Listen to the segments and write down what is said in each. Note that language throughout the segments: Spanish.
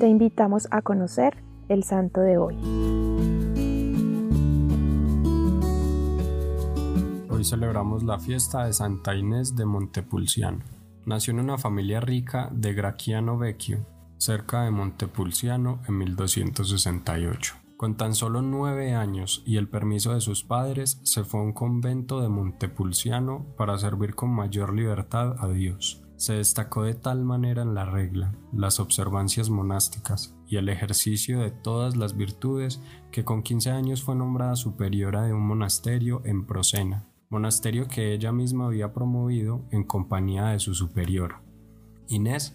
Te invitamos a conocer el santo de hoy. Hoy celebramos la fiesta de Santa Inés de Montepulciano. Nació en una familia rica de Gracchiano Vecchio, cerca de Montepulciano en 1268. Con tan solo nueve años y el permiso de sus padres, se fue a un convento de Montepulciano para servir con mayor libertad a Dios. Se destacó de tal manera en la regla, las observancias monásticas y el ejercicio de todas las virtudes que con 15 años fue nombrada superiora de un monasterio en Procena, monasterio que ella misma había promovido en compañía de su superior. Inés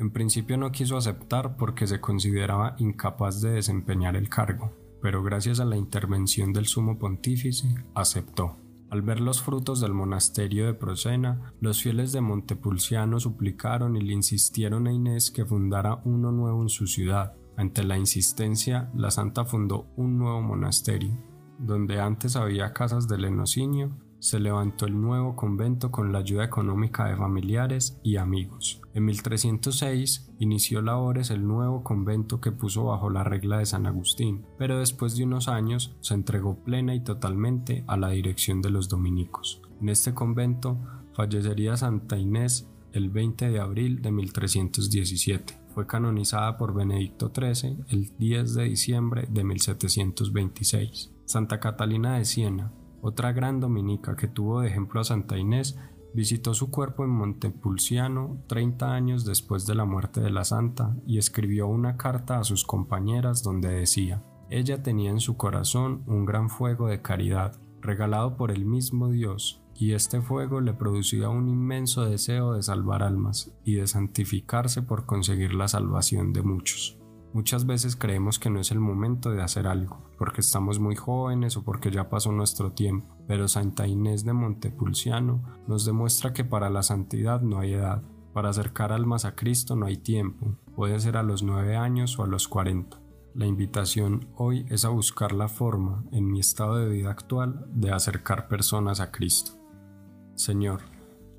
en principio no quiso aceptar porque se consideraba incapaz de desempeñar el cargo, pero gracias a la intervención del sumo pontífice aceptó. Al ver los frutos del monasterio de Procena, los fieles de Montepulciano suplicaron y le insistieron a Inés que fundara uno nuevo en su ciudad. Ante la insistencia, la santa fundó un nuevo monasterio, donde antes había casas de lenocinio, se levantó el nuevo convento con la ayuda económica de familiares y amigos. En 1306 inició labores el nuevo convento que puso bajo la regla de San Agustín, pero después de unos años se entregó plena y totalmente a la dirección de los dominicos. En este convento fallecería Santa Inés el 20 de abril de 1317. Fue canonizada por Benedicto XIII el 10 de diciembre de 1726. Santa Catalina de Siena, otra gran dominica que tuvo de ejemplo a Santa Inés, visitó su cuerpo en Montepulciano 30 años después de la muerte de la santa y escribió una carta a sus compañeras donde decía, ella tenía en su corazón un gran fuego de caridad, regalado por el mismo Dios, y este fuego le producía un inmenso deseo de salvar almas y de santificarse por conseguir la salvación de muchos. Muchas veces creemos que no es el momento de hacer algo, porque estamos muy jóvenes o porque ya pasó nuestro tiempo, pero Santa Inés de Montepulciano nos demuestra que para la santidad no hay edad, para acercar almas a Cristo no hay tiempo, puede ser a los nueve años o a los cuarenta. La invitación hoy es a buscar la forma, en mi estado de vida actual, de acercar personas a Cristo. Señor,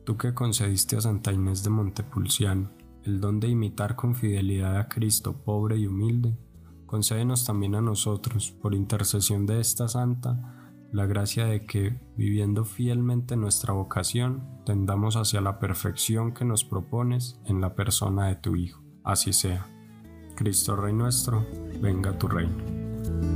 tú que concediste a Santa Inés de Montepulciano el don de imitar con fidelidad a Cristo pobre y humilde, concédenos también a nosotros, por intercesión de esta santa, la gracia de que, viviendo fielmente nuestra vocación, tendamos hacia la perfección que nos propones en la persona de tu Hijo. Así sea. Cristo Rey nuestro, venga tu reino.